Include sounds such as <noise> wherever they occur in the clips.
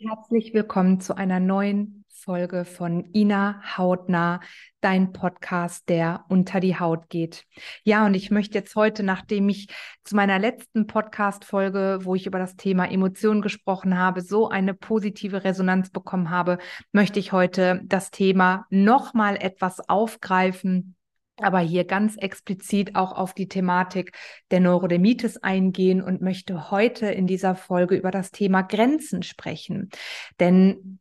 Herzlich willkommen zu einer neuen Folge von Ina Hautnah, dein Podcast, der unter die Haut geht. Ja, und ich möchte jetzt heute, nachdem ich zu meiner letzten Podcast-Folge, wo ich über das Thema Emotionen gesprochen habe, so eine positive Resonanz bekommen habe, möchte ich heute das Thema nochmal etwas aufgreifen aber hier ganz explizit auch auf die Thematik der Neurodermitis eingehen und möchte heute in dieser Folge über das Thema Grenzen sprechen. Denn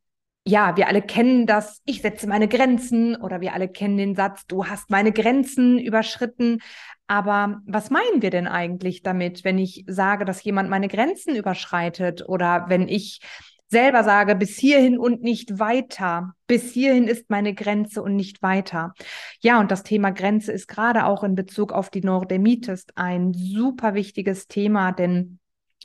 ja, wir alle kennen das, ich setze meine Grenzen oder wir alle kennen den Satz, du hast meine Grenzen überschritten. Aber was meinen wir denn eigentlich damit, wenn ich sage, dass jemand meine Grenzen überschreitet oder wenn ich selber sage, bis hierhin und nicht weiter. Bis hierhin ist meine Grenze und nicht weiter. Ja, und das Thema Grenze ist gerade auch in Bezug auf die Neurodermitis ein super wichtiges Thema, denn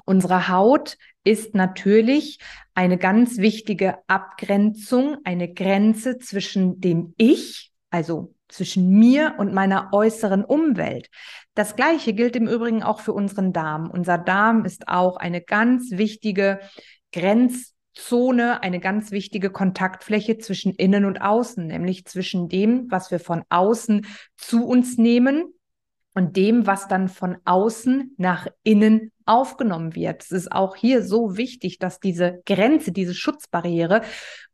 unsere Haut ist natürlich eine ganz wichtige Abgrenzung, eine Grenze zwischen dem Ich, also zwischen mir und meiner äußeren Umwelt. Das Gleiche gilt im Übrigen auch für unseren Darm. Unser Darm ist auch eine ganz wichtige Grenzzone, eine ganz wichtige Kontaktfläche zwischen innen und außen, nämlich zwischen dem, was wir von außen zu uns nehmen und dem, was dann von außen nach innen aufgenommen wird. Es ist auch hier so wichtig, dass diese Grenze, diese Schutzbarriere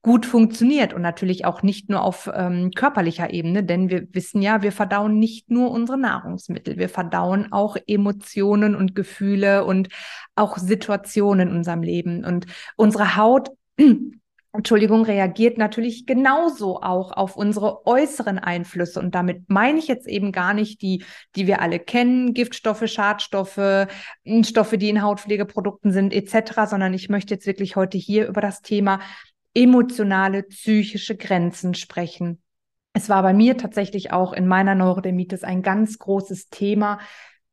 gut funktioniert und natürlich auch nicht nur auf ähm, körperlicher Ebene, denn wir wissen ja, wir verdauen nicht nur unsere Nahrungsmittel, wir verdauen auch Emotionen und Gefühle und auch Situationen in unserem Leben und unsere Haut <clears throat> Entschuldigung, reagiert natürlich genauso auch auf unsere äußeren Einflüsse. Und damit meine ich jetzt eben gar nicht die, die wir alle kennen, Giftstoffe, Schadstoffe, Stoffe, die in Hautpflegeprodukten sind, etc., sondern ich möchte jetzt wirklich heute hier über das Thema emotionale, psychische Grenzen sprechen. Es war bei mir tatsächlich auch in meiner Neurodermitis ein ganz großes Thema,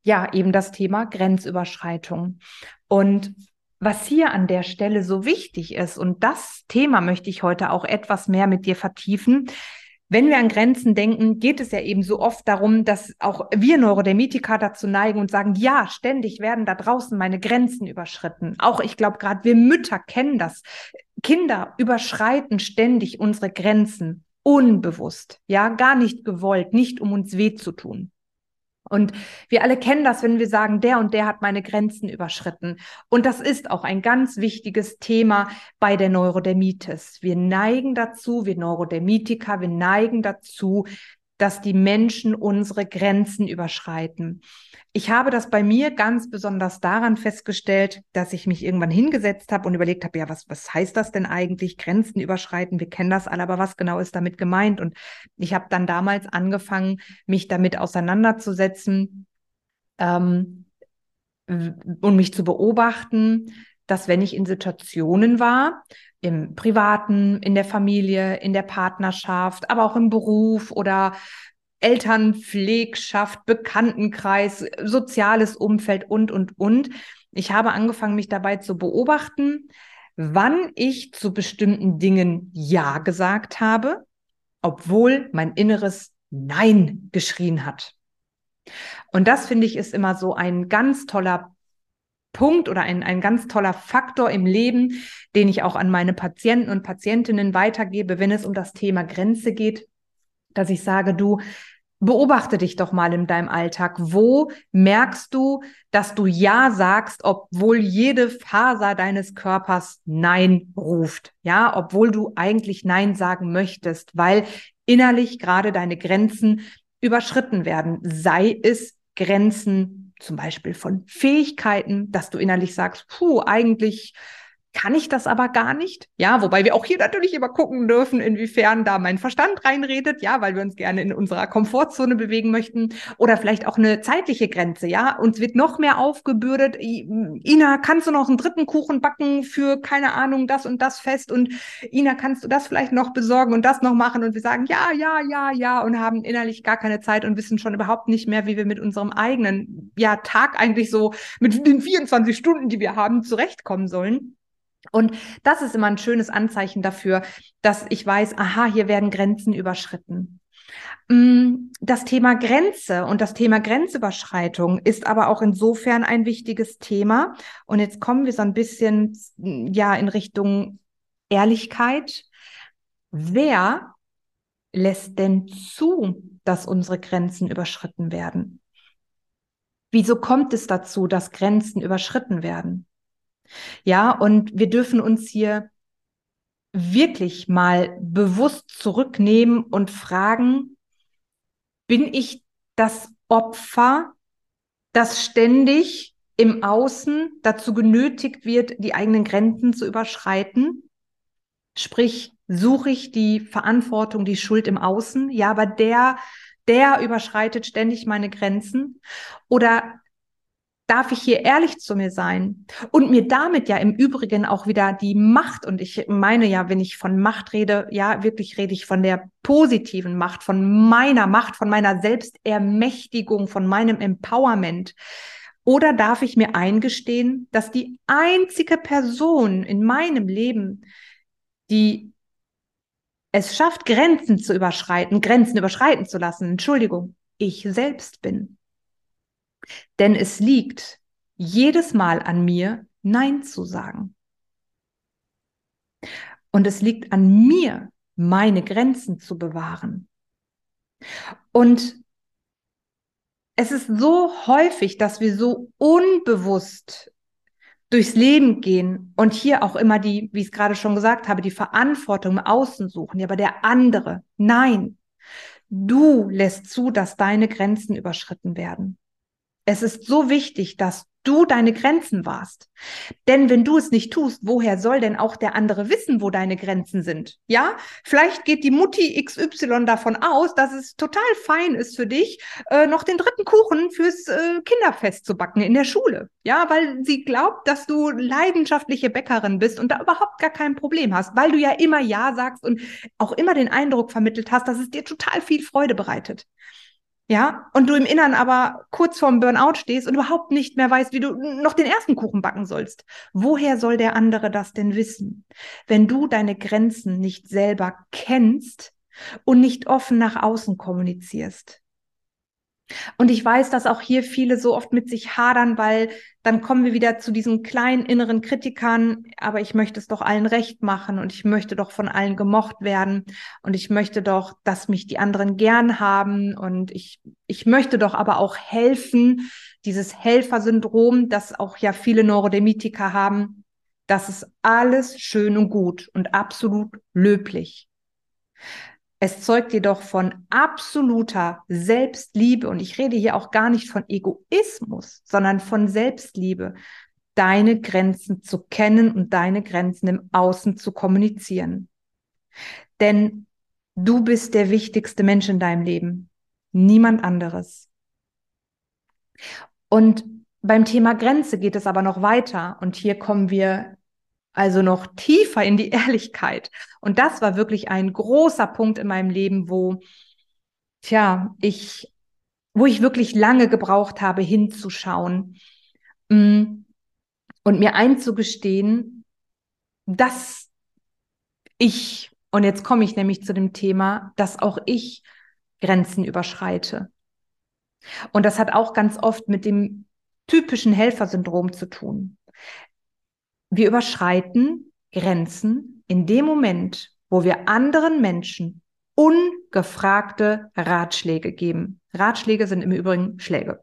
ja, eben das Thema Grenzüberschreitung. Und was hier an der Stelle so wichtig ist, und das Thema möchte ich heute auch etwas mehr mit dir vertiefen, wenn wir an Grenzen denken, geht es ja eben so oft darum, dass auch wir Neurodermitiker dazu neigen und sagen, ja, ständig werden da draußen meine Grenzen überschritten. Auch ich glaube, gerade wir Mütter kennen das. Kinder überschreiten ständig unsere Grenzen unbewusst, ja, gar nicht gewollt, nicht um uns weh zu tun. Und wir alle kennen das, wenn wir sagen, der und der hat meine Grenzen überschritten. Und das ist auch ein ganz wichtiges Thema bei der Neurodermitis. Wir neigen dazu, wir Neurodermitiker, wir neigen dazu, dass die Menschen unsere Grenzen überschreiten. Ich habe das bei mir ganz besonders daran festgestellt, dass ich mich irgendwann hingesetzt habe und überlegt habe, ja, was, was heißt das denn eigentlich? Grenzen überschreiten, wir kennen das alle, aber was genau ist damit gemeint? Und ich habe dann damals angefangen, mich damit auseinanderzusetzen ähm, und mich zu beobachten, dass wenn ich in Situationen war, im Privaten, in der Familie, in der Partnerschaft, aber auch im Beruf oder Elternpflegschaft, Bekanntenkreis, soziales Umfeld und, und, und. Ich habe angefangen, mich dabei zu beobachten, wann ich zu bestimmten Dingen Ja gesagt habe, obwohl mein inneres Nein geschrien hat. Und das finde ich ist immer so ein ganz toller Punkt oder ein, ein ganz toller Faktor im Leben, den ich auch an meine Patienten und Patientinnen weitergebe, wenn es um das Thema Grenze geht, dass ich sage, du, beobachte dich doch mal in deinem Alltag. Wo merkst du, dass du Ja sagst, obwohl jede Faser deines Körpers Nein ruft? Ja, obwohl du eigentlich Nein sagen möchtest, weil innerlich gerade deine Grenzen überschritten werden. Sei es Grenzen zum Beispiel von Fähigkeiten, dass du innerlich sagst, puh, eigentlich kann ich das aber gar nicht. Ja, wobei wir auch hier natürlich immer gucken dürfen, inwiefern da mein Verstand reinredet, ja, weil wir uns gerne in unserer Komfortzone bewegen möchten oder vielleicht auch eine zeitliche Grenze, ja. Uns wird noch mehr aufgebürdet. Ina, kannst du noch einen dritten Kuchen backen für keine Ahnung, das und das fest und Ina, kannst du das vielleicht noch besorgen und das noch machen und wir sagen ja, ja, ja, ja und haben innerlich gar keine Zeit und wissen schon überhaupt nicht mehr, wie wir mit unserem eigenen ja Tag eigentlich so mit den 24 Stunden, die wir haben, zurechtkommen sollen. Und das ist immer ein schönes Anzeichen dafür, dass ich weiß, aha, hier werden Grenzen überschritten. Mm, das Thema Grenze und das Thema Grenzüberschreitung ist aber auch insofern ein wichtiges Thema. Und jetzt kommen wir so ein bisschen, ja, in Richtung Ehrlichkeit. Wer lässt denn zu, dass unsere Grenzen überschritten werden? Wieso kommt es dazu, dass Grenzen überschritten werden? Ja, und wir dürfen uns hier wirklich mal bewusst zurücknehmen und fragen, bin ich das Opfer, das ständig im Außen dazu genötigt wird, die eigenen Grenzen zu überschreiten? Sprich, suche ich die Verantwortung, die Schuld im Außen? Ja, aber der, der überschreitet ständig meine Grenzen. Oder darf ich hier ehrlich zu mir sein und mir damit ja im Übrigen auch wieder die Macht und ich meine ja, wenn ich von Macht rede, ja, wirklich rede ich von der positiven Macht, von meiner Macht, von meiner Selbstermächtigung, von meinem Empowerment. Oder darf ich mir eingestehen, dass die einzige Person in meinem Leben, die es schafft, Grenzen zu überschreiten, Grenzen überschreiten zu lassen, Entschuldigung, ich selbst bin. Denn es liegt jedes Mal an mir, Nein zu sagen. Und es liegt an mir, meine Grenzen zu bewahren. Und es ist so häufig, dass wir so unbewusst durchs Leben gehen und hier auch immer die, wie ich es gerade schon gesagt habe, die Verantwortung im Außen suchen. Aber der andere, nein, du lässt zu, dass deine Grenzen überschritten werden. Es ist so wichtig, dass du deine Grenzen wahrst. Denn wenn du es nicht tust, woher soll denn auch der andere wissen, wo deine Grenzen sind? Ja, vielleicht geht die Mutti XY davon aus, dass es total fein ist für dich, äh, noch den dritten Kuchen fürs äh, Kinderfest zu backen in der Schule. Ja, weil sie glaubt, dass du leidenschaftliche Bäckerin bist und da überhaupt gar kein Problem hast, weil du ja immer Ja sagst und auch immer den Eindruck vermittelt hast, dass es dir total viel Freude bereitet ja, und du im Innern aber kurz vorm Burnout stehst und überhaupt nicht mehr weißt, wie du noch den ersten Kuchen backen sollst. Woher soll der andere das denn wissen? Wenn du deine Grenzen nicht selber kennst und nicht offen nach außen kommunizierst. Und ich weiß, dass auch hier viele so oft mit sich hadern, weil dann kommen wir wieder zu diesen kleinen inneren Kritikern, aber ich möchte es doch allen recht machen und ich möchte doch von allen gemocht werden und ich möchte doch, dass mich die anderen gern haben und ich, ich möchte doch aber auch helfen, dieses Helfersyndrom, das auch ja viele Neurodemitiker haben, das ist alles schön und gut und absolut löblich. Es zeugt jedoch von absoluter Selbstliebe und ich rede hier auch gar nicht von Egoismus, sondern von Selbstliebe, deine Grenzen zu kennen und deine Grenzen im Außen zu kommunizieren. Denn du bist der wichtigste Mensch in deinem Leben, niemand anderes. Und beim Thema Grenze geht es aber noch weiter und hier kommen wir also noch tiefer in die <laughs> Ehrlichkeit. Und das war wirklich ein großer Punkt in meinem Leben, wo, tja, ich, wo ich wirklich lange gebraucht habe, hinzuschauen mm, und mir einzugestehen, dass ich, und jetzt komme ich nämlich zu dem Thema, dass auch ich Grenzen überschreite. Und das hat auch ganz oft mit dem typischen Helfersyndrom zu tun wir überschreiten Grenzen in dem Moment, wo wir anderen Menschen ungefragte Ratschläge geben. Ratschläge sind im Übrigen Schläge.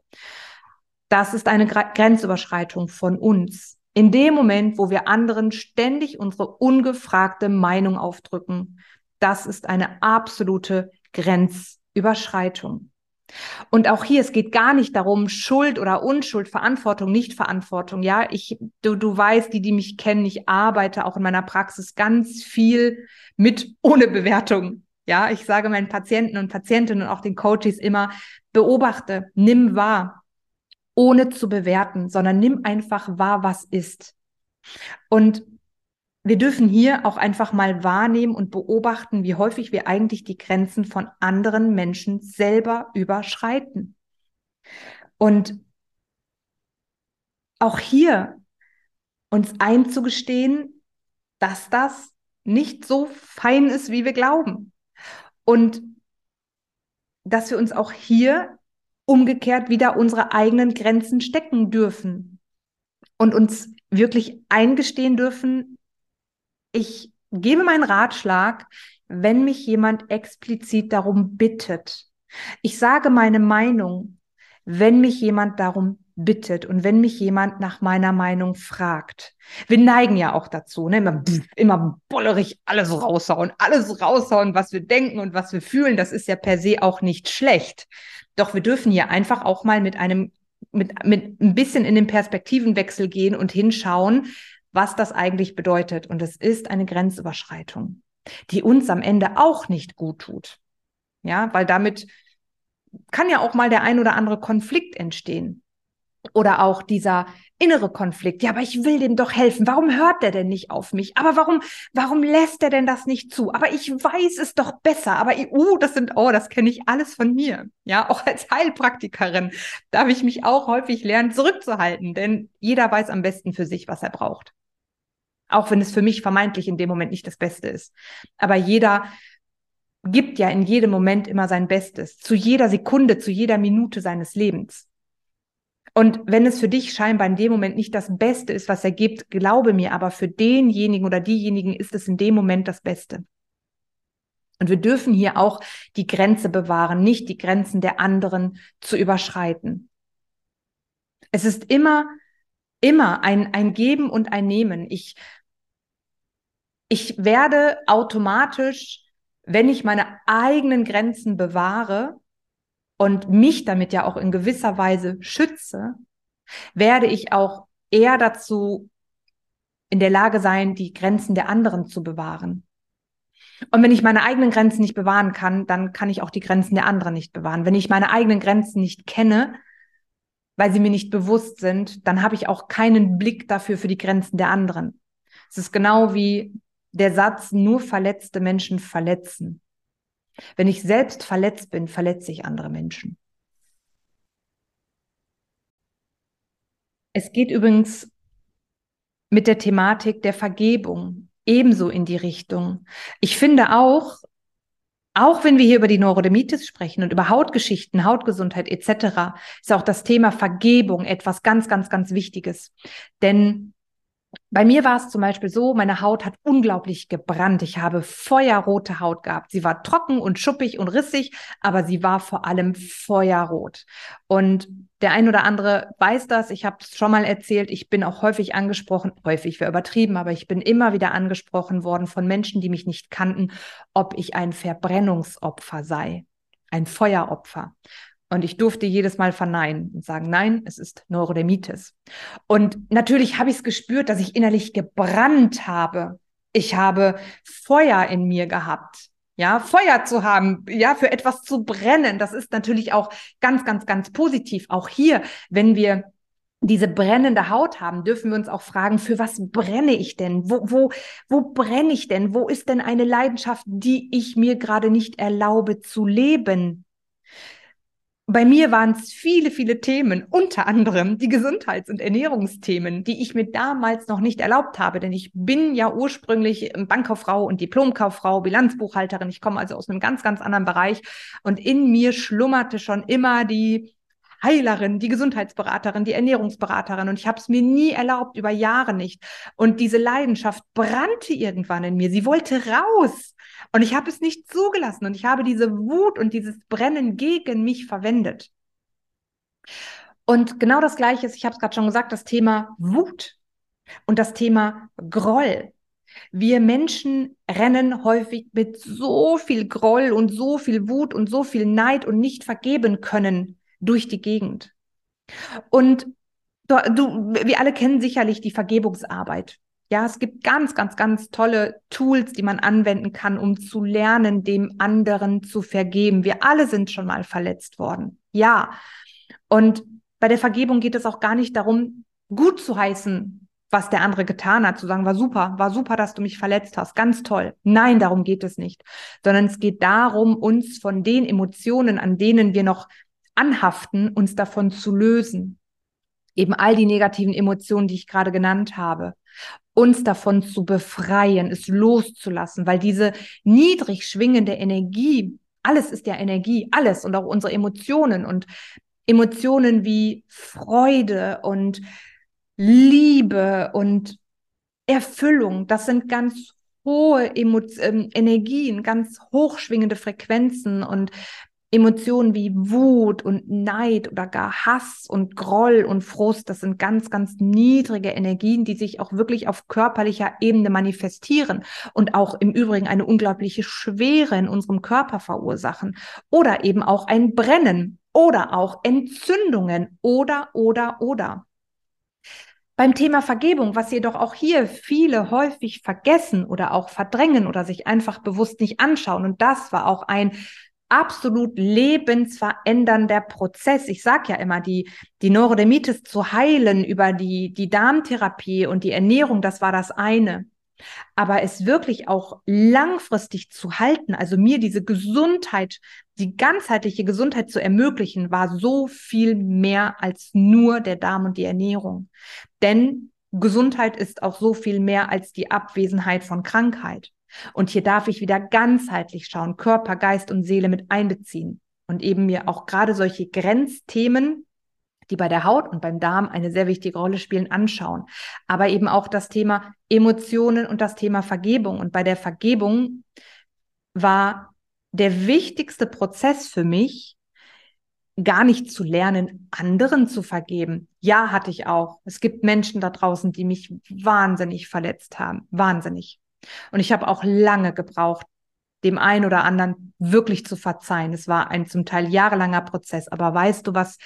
Das ist eine Grenzüberschreitung von uns. In dem Moment, wo wir anderen ständig unsere ungefragte Meinung aufdrücken, das ist eine absolute Grenzüberschreitung. Und auch hier, es geht gar nicht darum, Schuld oder Unschuld, Verantwortung, Nichtverantwortung. Ja, ich, du, du weißt, die, die mich kennen, ich arbeite auch in meiner Praxis ganz viel mit ohne Bewertung. Ja, ich sage meinen Patienten und Patientinnen und auch den Coaches immer, beobachte, nimm wahr, ohne zu bewerten, sondern nimm einfach wahr, was ist. Und wir dürfen hier auch einfach mal wahrnehmen und beobachten, wie häufig wir eigentlich die Grenzen von anderen Menschen selber überschreiten. Und auch hier uns einzugestehen, dass das nicht so fein ist, wie wir glauben. Und dass wir uns auch hier umgekehrt wieder unsere eigenen Grenzen stecken dürfen und uns wirklich eingestehen dürfen, ich gebe meinen Ratschlag, wenn mich jemand explizit darum bittet. Ich sage meine Meinung, wenn mich jemand darum bittet und wenn mich jemand nach meiner Meinung fragt. Wir neigen ja auch dazu, ne? immer, immer bollerig alles raushauen, alles raushauen, was wir denken und was wir fühlen. Das ist ja per se auch nicht schlecht. Doch wir dürfen hier einfach auch mal mit einem, mit, mit ein bisschen in den Perspektivenwechsel gehen und hinschauen, was das eigentlich bedeutet. Und es ist eine Grenzüberschreitung, die uns am Ende auch nicht gut tut. Ja, weil damit kann ja auch mal der ein oder andere Konflikt entstehen. Oder auch dieser innere Konflikt. Ja, aber ich will dem doch helfen. Warum hört der denn nicht auf mich? Aber warum, warum lässt er denn das nicht zu? Aber ich weiß es doch besser. Aber, uh, das sind, oh, das kenne ich alles von mir. Ja, auch als Heilpraktikerin darf ich mich auch häufig lernen, zurückzuhalten. Denn jeder weiß am besten für sich, was er braucht. Auch wenn es für mich vermeintlich in dem Moment nicht das Beste ist. Aber jeder gibt ja in jedem Moment immer sein Bestes. Zu jeder Sekunde, zu jeder Minute seines Lebens. Und wenn es für dich scheinbar in dem Moment nicht das Beste ist, was er gibt, glaube mir, aber für denjenigen oder diejenigen ist es in dem Moment das Beste. Und wir dürfen hier auch die Grenze bewahren, nicht die Grenzen der anderen zu überschreiten. Es ist immer, immer ein, ein Geben und ein Nehmen. Ich, ich werde automatisch, wenn ich meine eigenen Grenzen bewahre, und mich damit ja auch in gewisser Weise schütze, werde ich auch eher dazu in der Lage sein, die Grenzen der anderen zu bewahren. Und wenn ich meine eigenen Grenzen nicht bewahren kann, dann kann ich auch die Grenzen der anderen nicht bewahren. Wenn ich meine eigenen Grenzen nicht kenne, weil sie mir nicht bewusst sind, dann habe ich auch keinen Blick dafür für die Grenzen der anderen. Es ist genau wie der Satz, nur verletzte Menschen verletzen. Wenn ich selbst verletzt bin, verletze ich andere Menschen. Es geht übrigens mit der Thematik der Vergebung ebenso in die Richtung. Ich finde auch, auch wenn wir hier über die Neurodermitis sprechen und über Hautgeschichten, Hautgesundheit etc., ist auch das Thema Vergebung etwas ganz, ganz, ganz Wichtiges. Denn bei mir war es zum Beispiel so, meine Haut hat unglaublich gebrannt. Ich habe feuerrote Haut gehabt. Sie war trocken und schuppig und rissig, aber sie war vor allem feuerrot. Und der ein oder andere weiß das. Ich habe es schon mal erzählt. Ich bin auch häufig angesprochen, häufig wäre übertrieben, aber ich bin immer wieder angesprochen worden von Menschen, die mich nicht kannten, ob ich ein Verbrennungsopfer sei, ein Feueropfer. Und ich durfte jedes Mal verneinen und sagen, nein, es ist Neurodermitis. Und natürlich habe ich es gespürt, dass ich innerlich gebrannt habe. Ich habe Feuer in mir gehabt. Ja, Feuer zu haben, ja, für etwas zu brennen, das ist natürlich auch ganz, ganz, ganz positiv. Auch hier, wenn wir diese brennende Haut haben, dürfen wir uns auch fragen, für was brenne ich denn? Wo, wo, wo brenne ich denn? Wo ist denn eine Leidenschaft, die ich mir gerade nicht erlaube zu leben? Bei mir waren es viele, viele Themen, unter anderem die Gesundheits- und Ernährungsthemen, die ich mir damals noch nicht erlaubt habe, denn ich bin ja ursprünglich Bankkauffrau und Diplomkauffrau, Bilanzbuchhalterin. Ich komme also aus einem ganz, ganz anderen Bereich und in mir schlummerte schon immer die Heilerin, die Gesundheitsberaterin, die Ernährungsberaterin und ich habe es mir nie erlaubt, über Jahre nicht. Und diese Leidenschaft brannte irgendwann in mir. Sie wollte raus. Und ich habe es nicht zugelassen und ich habe diese Wut und dieses Brennen gegen mich verwendet. Und genau das Gleiche ist, ich habe es gerade schon gesagt, das Thema Wut und das Thema Groll. Wir Menschen rennen häufig mit so viel Groll und so viel Wut und so viel Neid und nicht vergeben können durch die Gegend. Und du, wir alle kennen sicherlich die Vergebungsarbeit. Ja, es gibt ganz, ganz, ganz tolle Tools, die man anwenden kann, um zu lernen, dem anderen zu vergeben. Wir alle sind schon mal verletzt worden. Ja. Und bei der Vergebung geht es auch gar nicht darum, gut zu heißen, was der andere getan hat, zu sagen, war super, war super, dass du mich verletzt hast, ganz toll. Nein, darum geht es nicht, sondern es geht darum, uns von den Emotionen, an denen wir noch anhaften, uns davon zu lösen. Eben all die negativen Emotionen, die ich gerade genannt habe uns davon zu befreien, es loszulassen, weil diese niedrig schwingende Energie, alles ist ja Energie, alles und auch unsere Emotionen und Emotionen wie Freude und Liebe und Erfüllung, das sind ganz hohe Emo ähm, Energien, ganz hochschwingende Frequenzen und Emotionen wie Wut und Neid oder gar Hass und Groll und Frust, das sind ganz, ganz niedrige Energien, die sich auch wirklich auf körperlicher Ebene manifestieren und auch im Übrigen eine unglaubliche Schwere in unserem Körper verursachen oder eben auch ein Brennen oder auch Entzündungen oder, oder, oder. Beim Thema Vergebung, was jedoch auch hier viele häufig vergessen oder auch verdrängen oder sich einfach bewusst nicht anschauen. Und das war auch ein absolut lebensverändernder Prozess. Ich sage ja immer, die, die Neurodermitis zu heilen über die, die Darmtherapie und die Ernährung, das war das eine. Aber es wirklich auch langfristig zu halten, also mir diese Gesundheit, die ganzheitliche Gesundheit zu ermöglichen, war so viel mehr als nur der Darm und die Ernährung. Denn Gesundheit ist auch so viel mehr als die Abwesenheit von Krankheit. Und hier darf ich wieder ganzheitlich schauen, Körper, Geist und Seele mit einbeziehen und eben mir auch gerade solche Grenzthemen, die bei der Haut und beim Darm eine sehr wichtige Rolle spielen, anschauen. Aber eben auch das Thema Emotionen und das Thema Vergebung. Und bei der Vergebung war der wichtigste Prozess für mich, gar nicht zu lernen, anderen zu vergeben. Ja, hatte ich auch. Es gibt Menschen da draußen, die mich wahnsinnig verletzt haben. Wahnsinnig. Und ich habe auch lange gebraucht, dem einen oder anderen wirklich zu verzeihen. Es war ein zum Teil jahrelanger Prozess. Aber weißt du, was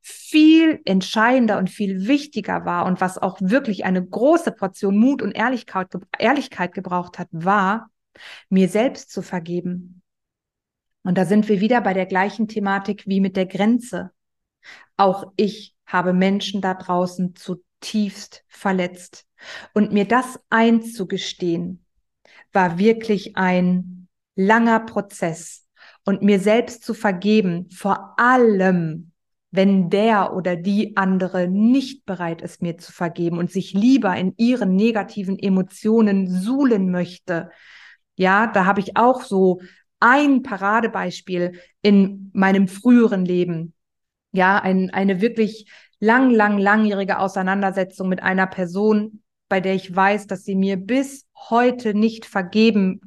viel entscheidender und viel wichtiger war und was auch wirklich eine große Portion Mut und Ehrlichkeit, Ehrlichkeit gebraucht hat, war, mir selbst zu vergeben. Und da sind wir wieder bei der gleichen Thematik wie mit der Grenze. Auch ich habe Menschen da draußen zutiefst verletzt. Und mir das einzugestehen, war wirklich ein langer Prozess. Und mir selbst zu vergeben, vor allem, wenn der oder die andere nicht bereit ist, mir zu vergeben und sich lieber in ihren negativen Emotionen suhlen möchte. Ja, da habe ich auch so ein Paradebeispiel in meinem früheren Leben. Ja, ein, eine wirklich lang, lang, langjährige Auseinandersetzung mit einer Person, bei der ich weiß, dass sie mir bis heute nicht vergeben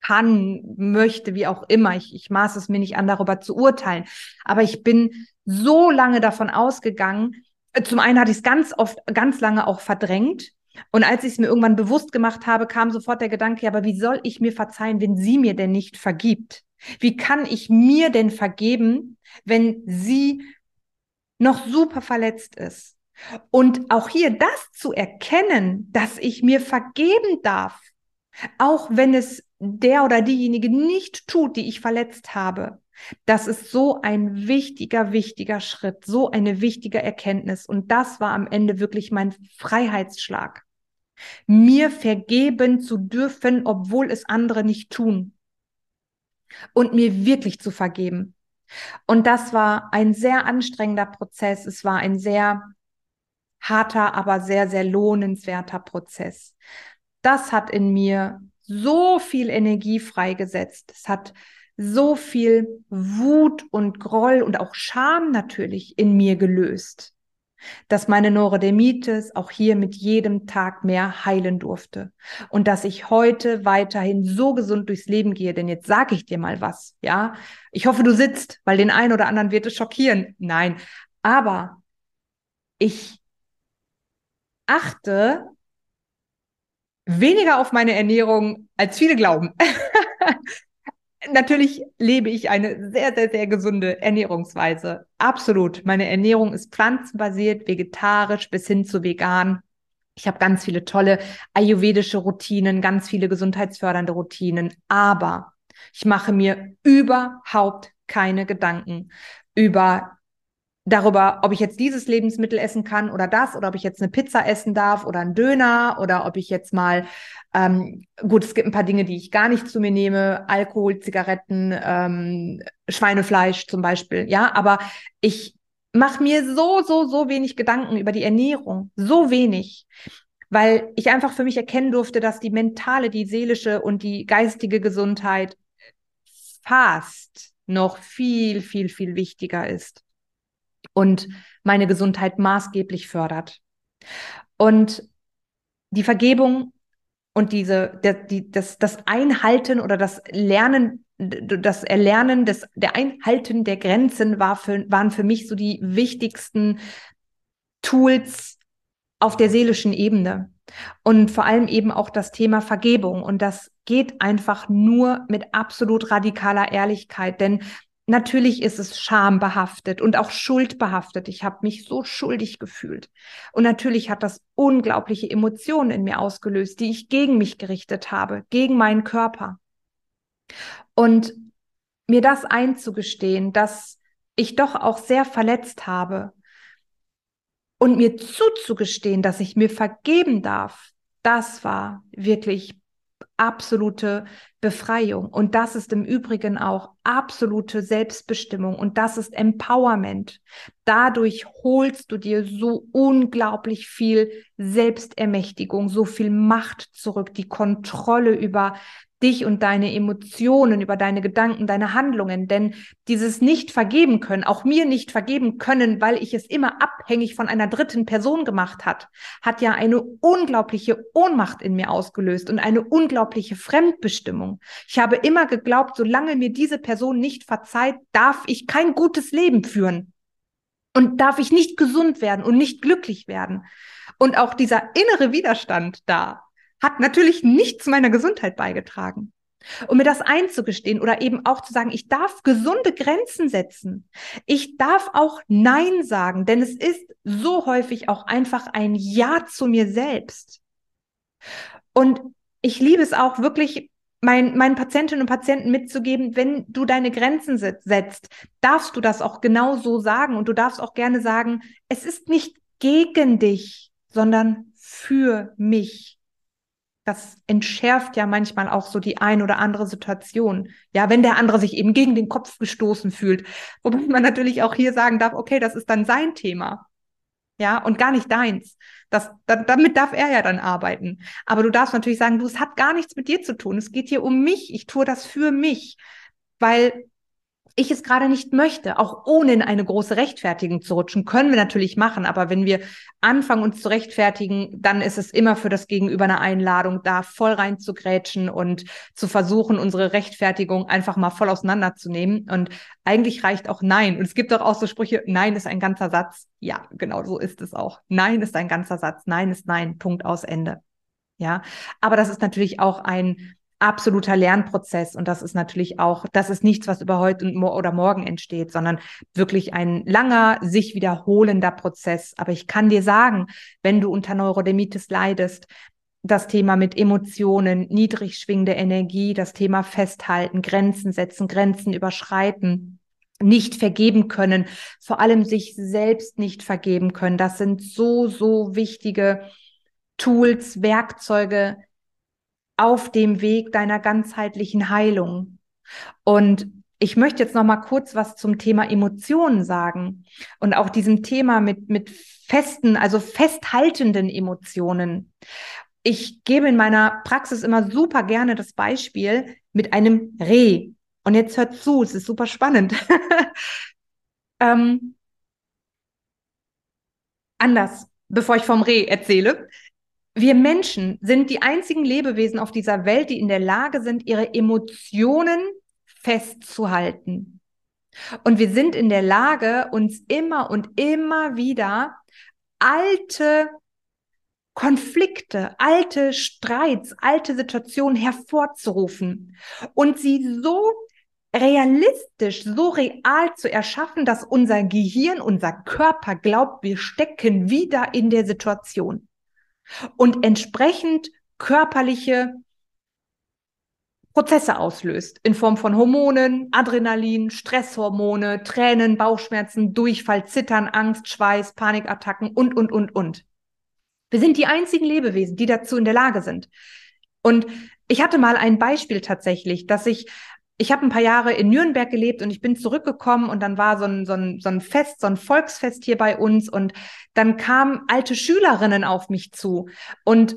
kann, möchte, wie auch immer. Ich, ich maß es mir nicht an, darüber zu urteilen. Aber ich bin so lange davon ausgegangen, zum einen hatte ich es ganz oft, ganz lange auch verdrängt. Und als ich es mir irgendwann bewusst gemacht habe, kam sofort der Gedanke, aber wie soll ich mir verzeihen, wenn sie mir denn nicht vergibt? Wie kann ich mir denn vergeben, wenn sie noch super verletzt ist? Und auch hier das zu erkennen, dass ich mir vergeben darf, auch wenn es der oder diejenige nicht tut, die ich verletzt habe. Das ist so ein wichtiger, wichtiger Schritt, so eine wichtige Erkenntnis. Und das war am Ende wirklich mein Freiheitsschlag. Mir vergeben zu dürfen, obwohl es andere nicht tun. Und mir wirklich zu vergeben. Und das war ein sehr anstrengender Prozess. Es war ein sehr harter, aber sehr, sehr lohnenswerter Prozess. Das hat in mir so viel Energie freigesetzt. Es hat so viel Wut und Groll und auch Scham natürlich in mir gelöst, dass meine Neurodermitis auch hier mit jedem Tag mehr heilen durfte und dass ich heute weiterhin so gesund durchs Leben gehe. Denn jetzt sage ich dir mal was, ja. Ich hoffe, du sitzt, weil den einen oder anderen wird es schockieren. Nein, aber ich achte weniger auf meine Ernährung, als viele glauben. <laughs> Natürlich lebe ich eine sehr, sehr, sehr gesunde Ernährungsweise. Absolut. Meine Ernährung ist pflanzenbasiert, vegetarisch bis hin zu vegan. Ich habe ganz viele tolle ayurvedische Routinen, ganz viele gesundheitsfördernde Routinen, aber ich mache mir überhaupt keine Gedanken über darüber, ob ich jetzt dieses Lebensmittel essen kann oder das, oder ob ich jetzt eine Pizza essen darf oder einen Döner oder ob ich jetzt mal, ähm, gut, es gibt ein paar Dinge, die ich gar nicht zu mir nehme, Alkohol, Zigaretten, ähm, Schweinefleisch zum Beispiel, ja, aber ich mache mir so, so, so wenig Gedanken über die Ernährung, so wenig, weil ich einfach für mich erkennen durfte, dass die mentale, die seelische und die geistige Gesundheit fast noch viel, viel, viel wichtiger ist und meine Gesundheit maßgeblich fördert. Und die Vergebung und diese, der, die, das, das Einhalten oder das Lernen, das Erlernen des, der Einhalten der Grenzen war für, waren für mich so die wichtigsten Tools auf der seelischen Ebene. Und vor allem eben auch das Thema Vergebung. Und das geht einfach nur mit absolut radikaler Ehrlichkeit. Denn Natürlich ist es schambehaftet und auch schuldbehaftet. Ich habe mich so schuldig gefühlt. Und natürlich hat das unglaubliche Emotionen in mir ausgelöst, die ich gegen mich gerichtet habe, gegen meinen Körper. Und mir das einzugestehen, dass ich doch auch sehr verletzt habe und mir zuzugestehen, dass ich mir vergeben darf, das war wirklich absolute Befreiung. Und das ist im Übrigen auch absolute Selbstbestimmung und das ist Empowerment. Dadurch holst du dir so unglaublich viel Selbstermächtigung, so viel Macht zurück, die Kontrolle über dich und deine Emotionen, über deine Gedanken, deine Handlungen. Denn dieses nicht vergeben können, auch mir nicht vergeben können, weil ich es immer abhängig von einer dritten Person gemacht hat, hat ja eine unglaubliche Ohnmacht in mir ausgelöst und eine unglaubliche Fremdbestimmung. Ich habe immer geglaubt, solange mir diese Person nicht verzeiht, darf ich kein gutes Leben führen. Und darf ich nicht gesund werden und nicht glücklich werden. Und auch dieser innere Widerstand da, hat natürlich nicht zu meiner Gesundheit beigetragen. Um mir das einzugestehen oder eben auch zu sagen, ich darf gesunde Grenzen setzen. Ich darf auch Nein sagen, denn es ist so häufig auch einfach ein Ja zu mir selbst. Und ich liebe es auch wirklich, mein, meinen Patientinnen und Patienten mitzugeben, wenn du deine Grenzen setzt, darfst du das auch genau so sagen und du darfst auch gerne sagen, es ist nicht gegen dich, sondern für mich das entschärft ja manchmal auch so die ein oder andere Situation. Ja, wenn der andere sich eben gegen den Kopf gestoßen fühlt. Wobei man natürlich auch hier sagen darf, okay, das ist dann sein Thema. Ja, und gar nicht deins. Das, da, damit darf er ja dann arbeiten. Aber du darfst natürlich sagen, du, es hat gar nichts mit dir zu tun. Es geht hier um mich. Ich tue das für mich. Weil ich es gerade nicht möchte, auch ohne in eine große Rechtfertigung zu rutschen, können wir natürlich machen. Aber wenn wir anfangen, uns zu rechtfertigen, dann ist es immer für das Gegenüber eine Einladung, da voll rein zu grätschen und zu versuchen, unsere Rechtfertigung einfach mal voll auseinanderzunehmen. Und eigentlich reicht auch Nein. Und es gibt doch auch so Sprüche, Nein ist ein ganzer Satz. Ja, genau so ist es auch. Nein ist ein ganzer Satz. Nein ist Nein. Punkt aus Ende. Ja, aber das ist natürlich auch ein absoluter Lernprozess. Und das ist natürlich auch, das ist nichts, was über heute und mo oder morgen entsteht, sondern wirklich ein langer, sich wiederholender Prozess. Aber ich kann dir sagen, wenn du unter Neurodermitis leidest, das Thema mit Emotionen, niedrig schwingende Energie, das Thema Festhalten, Grenzen setzen, Grenzen überschreiten, nicht vergeben können, vor allem sich selbst nicht vergeben können. Das sind so, so wichtige Tools, Werkzeuge, auf dem Weg deiner ganzheitlichen Heilung. Und ich möchte jetzt noch mal kurz was zum Thema Emotionen sagen und auch diesem Thema mit mit festen, also festhaltenden Emotionen. Ich gebe in meiner Praxis immer super gerne das Beispiel mit einem Reh. Und jetzt hört zu, es ist super spannend. <laughs> ähm, anders, bevor ich vom Reh erzähle. Wir Menschen sind die einzigen Lebewesen auf dieser Welt, die in der Lage sind, ihre Emotionen festzuhalten. Und wir sind in der Lage, uns immer und immer wieder alte Konflikte, alte Streits, alte Situationen hervorzurufen und sie so realistisch, so real zu erschaffen, dass unser Gehirn, unser Körper glaubt, wir stecken wieder in der Situation und entsprechend körperliche Prozesse auslöst in Form von Hormonen, Adrenalin, Stresshormone, Tränen, Bauchschmerzen, Durchfall, Zittern, Angst, Schweiß, Panikattacken und, und, und, und. Wir sind die einzigen Lebewesen, die dazu in der Lage sind. Und ich hatte mal ein Beispiel tatsächlich, dass ich ich habe ein paar Jahre in Nürnberg gelebt und ich bin zurückgekommen und dann war so ein, so, ein, so ein Fest, so ein Volksfest hier bei uns und dann kamen alte Schülerinnen auf mich zu und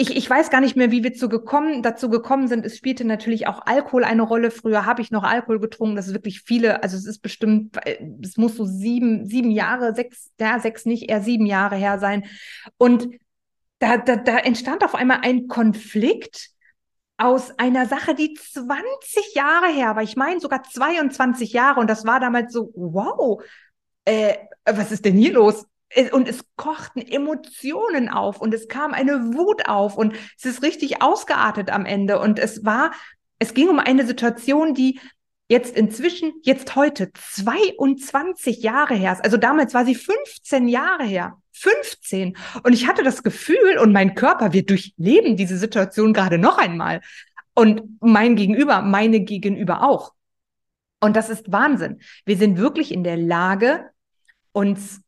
ich, ich weiß gar nicht mehr, wie wir zu gekommen, dazu gekommen sind. Es spielte natürlich auch Alkohol eine Rolle. Früher habe ich noch Alkohol getrunken. Das ist wirklich viele, also es ist bestimmt, es muss so sieben, sieben Jahre, sechs, ja, sechs nicht, eher sieben Jahre her sein. Und da, da, da entstand auf einmal ein Konflikt aus einer Sache, die 20 Jahre her war. Ich meine sogar 22 Jahre. Und das war damals so, wow, äh, was ist denn hier los? Und es kochten Emotionen auf und es kam eine Wut auf und es ist richtig ausgeartet am Ende. Und es war, es ging um eine Situation, die jetzt inzwischen, jetzt heute 22 Jahre her ist. Also damals war sie 15 Jahre her. 15. Und ich hatte das Gefühl, und mein Körper, wir durchleben diese Situation gerade noch einmal. Und mein Gegenüber, meine Gegenüber auch. Und das ist Wahnsinn. Wir sind wirklich in der Lage, uns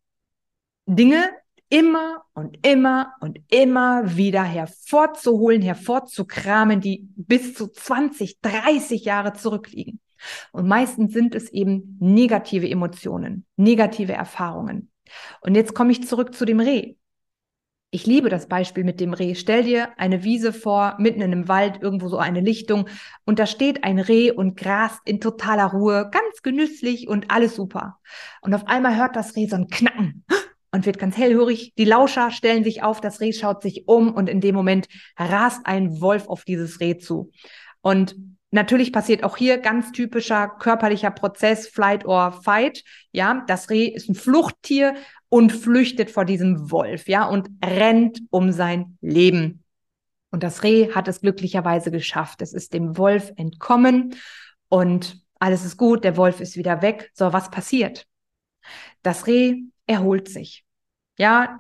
Dinge immer und immer und immer wieder hervorzuholen, hervorzukramen, die bis zu 20, 30 Jahre zurückliegen. Und meistens sind es eben negative Emotionen, negative Erfahrungen. Und jetzt komme ich zurück zu dem Reh. Ich liebe das Beispiel mit dem Reh. Stell dir eine Wiese vor, mitten in einem Wald, irgendwo so eine Lichtung, und da steht ein Reh und grast in totaler Ruhe, ganz genüsslich und alles super. Und auf einmal hört das Reh so ein Knacken und wird ganz hellhörig. Die Lauscher stellen sich auf, das Reh schaut sich um und in dem Moment rast ein Wolf auf dieses Reh zu. Und Natürlich passiert auch hier ganz typischer körperlicher Prozess, Flight or Fight. Ja, das Reh ist ein Fluchttier und flüchtet vor diesem Wolf, ja, und rennt um sein Leben. Und das Reh hat es glücklicherweise geschafft. Es ist dem Wolf entkommen und alles ist gut. Der Wolf ist wieder weg. So, was passiert? Das Reh erholt sich. Ja,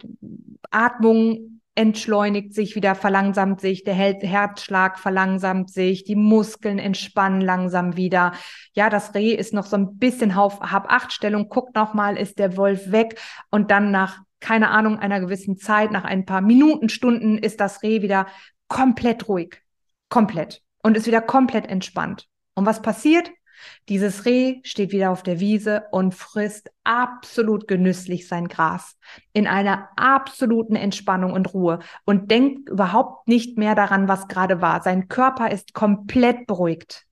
Atmung entschleunigt sich wieder, verlangsamt sich, der Herzschlag verlangsamt sich, die Muskeln entspannen langsam wieder. Ja, das Reh ist noch so ein bisschen auf Hab-Acht-Stellung, guckt nochmal, ist der Wolf weg und dann nach, keine Ahnung, einer gewissen Zeit, nach ein paar Minuten, Stunden ist das Reh wieder komplett ruhig. Komplett. Und ist wieder komplett entspannt. Und was passiert? Dieses Reh steht wieder auf der Wiese und frisst absolut genüsslich sein Gras in einer absoluten Entspannung und Ruhe und denkt überhaupt nicht mehr daran, was gerade war. Sein Körper ist komplett beruhigt.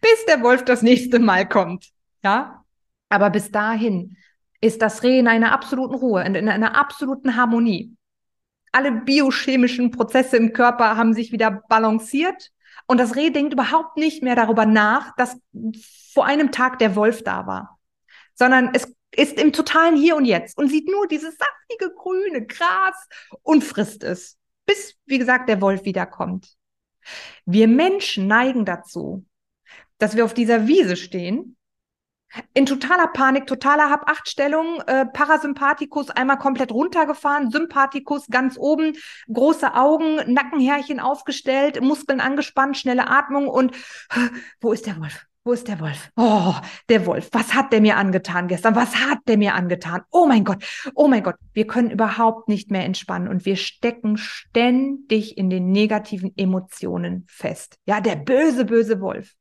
Bis der Wolf das nächste Mal kommt. Ja? Aber bis dahin ist das Reh in einer absoluten Ruhe und in einer absoluten Harmonie. Alle biochemischen Prozesse im Körper haben sich wieder balanciert und das Reh denkt überhaupt nicht mehr darüber nach, dass vor einem Tag der Wolf da war, sondern es ist im totalen Hier und Jetzt und sieht nur dieses saftige grüne Gras und frisst es, bis, wie gesagt, der Wolf wiederkommt. Wir Menschen neigen dazu, dass wir auf dieser Wiese stehen in totaler Panik, totaler Hab-Acht-Stellung, äh, Parasympathikus einmal komplett runtergefahren, Sympathikus ganz oben, große Augen, Nackenhärchen aufgestellt, Muskeln angespannt, schnelle Atmung und wo ist der Wolf? Wo ist der Wolf? Oh, der Wolf. Was hat der mir angetan gestern? Was hat der mir angetan? Oh mein Gott. Oh mein Gott. Wir können überhaupt nicht mehr entspannen und wir stecken ständig in den negativen Emotionen fest. Ja, der böse, böse Wolf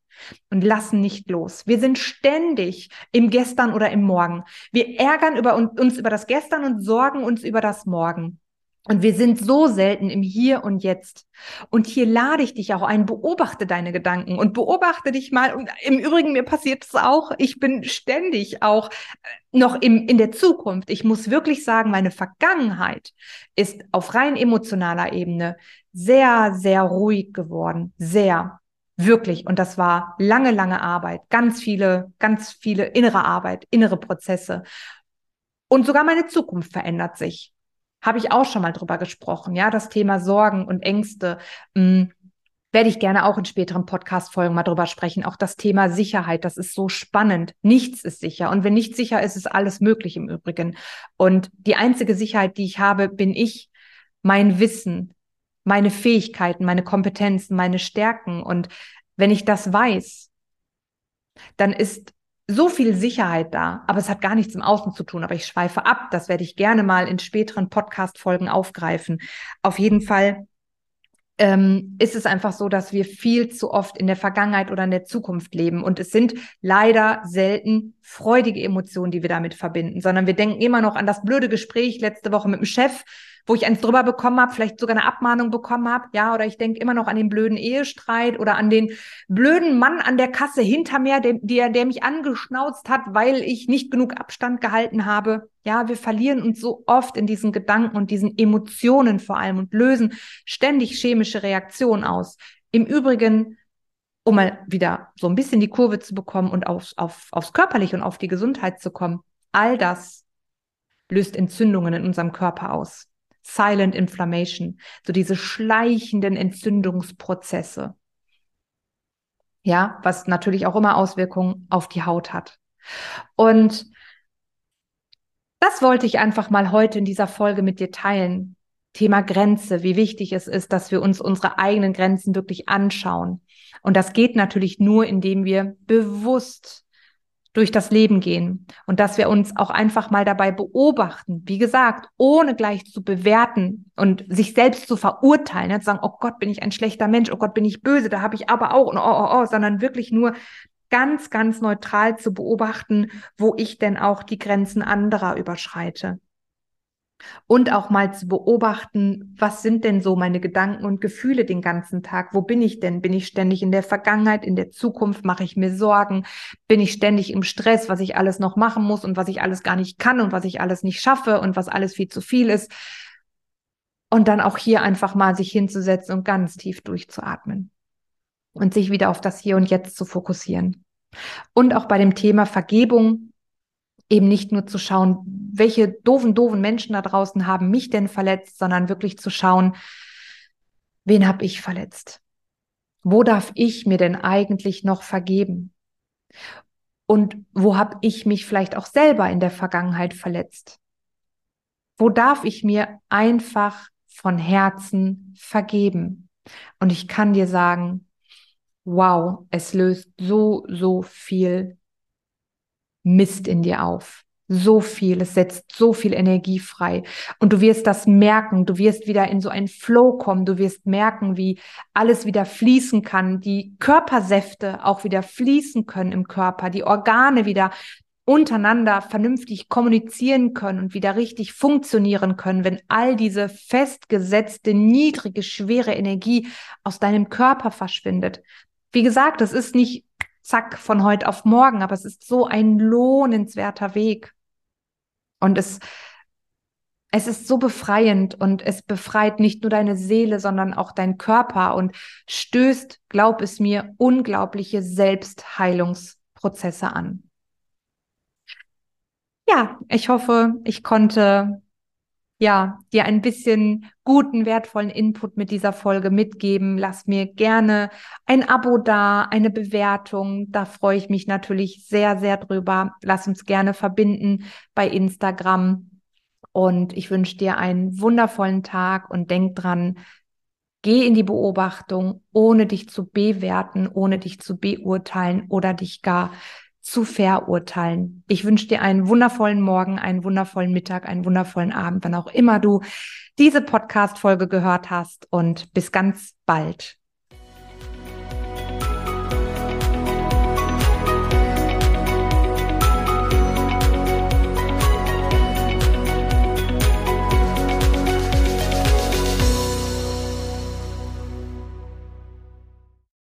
und lassen nicht los. Wir sind ständig im Gestern oder im Morgen. Wir ärgern über uns über das Gestern und sorgen uns über das Morgen. Und wir sind so selten im Hier und Jetzt. Und hier lade ich dich auch ein, beobachte deine Gedanken und beobachte dich mal. Und im Übrigen, mir passiert es auch. Ich bin ständig auch äh, noch im, in der Zukunft. Ich muss wirklich sagen, meine Vergangenheit ist auf rein emotionaler Ebene sehr, sehr ruhig geworden. Sehr. Wirklich. Und das war lange, lange Arbeit, ganz viele, ganz viele innere Arbeit, innere Prozesse. Und sogar meine Zukunft verändert sich. Habe ich auch schon mal drüber gesprochen. Ja, das Thema Sorgen und Ängste. Mh, hm, werde ich gerne auch in späteren Podcast-Folgen mal drüber sprechen. Auch das Thema Sicherheit, das ist so spannend. Nichts ist sicher. Und wenn nichts sicher ist, ist alles möglich im Übrigen. Und die einzige Sicherheit, die ich habe, bin ich, mein Wissen, meine Fähigkeiten, meine Kompetenzen, meine Stärken. Und wenn ich das weiß, dann ist so viel Sicherheit da, aber es hat gar nichts im Außen zu tun. Aber ich schweife ab. Das werde ich gerne mal in späteren Podcast-Folgen aufgreifen. Auf jeden Fall ähm, ist es einfach so, dass wir viel zu oft in der Vergangenheit oder in der Zukunft leben. Und es sind leider selten freudige Emotionen, die wir damit verbinden, sondern wir denken immer noch an das blöde Gespräch letzte Woche mit dem Chef, wo ich eins drüber bekommen habe, vielleicht sogar eine Abmahnung bekommen habe, ja, oder ich denke immer noch an den blöden Ehestreit oder an den blöden Mann an der Kasse hinter mir, der, der, der mich angeschnauzt hat, weil ich nicht genug Abstand gehalten habe. Ja, wir verlieren uns so oft in diesen Gedanken und diesen Emotionen vor allem und lösen ständig chemische Reaktionen aus. Im Übrigen um mal wieder so ein bisschen die Kurve zu bekommen und aufs, auf, aufs Körperliche und auf die Gesundheit zu kommen. All das löst Entzündungen in unserem Körper aus. Silent Inflammation, so diese schleichenden Entzündungsprozesse. Ja, was natürlich auch immer Auswirkungen auf die Haut hat. Und das wollte ich einfach mal heute in dieser Folge mit dir teilen. Thema Grenze, wie wichtig es ist, dass wir uns unsere eigenen Grenzen wirklich anschauen. Und das geht natürlich nur, indem wir bewusst durch das Leben gehen und dass wir uns auch einfach mal dabei beobachten, wie gesagt, ohne gleich zu bewerten und sich selbst zu verurteilen, ja, zu sagen, oh Gott, bin ich ein schlechter Mensch, oh Gott, bin ich böse, da habe ich aber auch, und oh, oh, oh, sondern wirklich nur ganz, ganz neutral zu beobachten, wo ich denn auch die Grenzen anderer überschreite und auch mal zu beobachten, was sind denn so meine Gedanken und Gefühle den ganzen Tag? Wo bin ich denn? Bin ich ständig in der Vergangenheit, in der Zukunft? Mache ich mir Sorgen? Bin ich ständig im Stress, was ich alles noch machen muss und was ich alles gar nicht kann und was ich alles nicht schaffe und was alles viel zu viel ist? Und dann auch hier einfach mal sich hinzusetzen und ganz tief durchzuatmen und sich wieder auf das Hier und Jetzt zu fokussieren. Und auch bei dem Thema Vergebung eben nicht nur zu schauen, welche doofen, doofen Menschen da draußen haben mich denn verletzt, sondern wirklich zu schauen, wen habe ich verletzt? Wo darf ich mir denn eigentlich noch vergeben? Und wo habe ich mich vielleicht auch selber in der Vergangenheit verletzt? Wo darf ich mir einfach von Herzen vergeben? Und ich kann dir sagen, wow, es löst so, so viel Mist in dir auf. So viel, es setzt so viel Energie frei. Und du wirst das merken, du wirst wieder in so einen Flow kommen, du wirst merken, wie alles wieder fließen kann, die Körpersäfte auch wieder fließen können im Körper, die Organe wieder untereinander vernünftig kommunizieren können und wieder richtig funktionieren können, wenn all diese festgesetzte, niedrige, schwere Energie aus deinem Körper verschwindet. Wie gesagt, es ist nicht zack, von heute auf morgen, aber es ist so ein lohnenswerter Weg. Und es, es ist so befreiend und es befreit nicht nur deine Seele, sondern auch dein Körper und stößt, glaub es mir, unglaubliche Selbstheilungsprozesse an. Ja, ich hoffe, ich konnte ja, dir ein bisschen guten, wertvollen Input mit dieser Folge mitgeben. Lass mir gerne ein Abo da, eine Bewertung. Da freue ich mich natürlich sehr, sehr drüber. Lass uns gerne verbinden bei Instagram. Und ich wünsche dir einen wundervollen Tag und denk dran, geh in die Beobachtung, ohne dich zu bewerten, ohne dich zu beurteilen oder dich gar zu verurteilen. Ich wünsche dir einen wundervollen Morgen, einen wundervollen Mittag, einen wundervollen Abend, wann auch immer du diese Podcast-Folge gehört hast und bis ganz bald.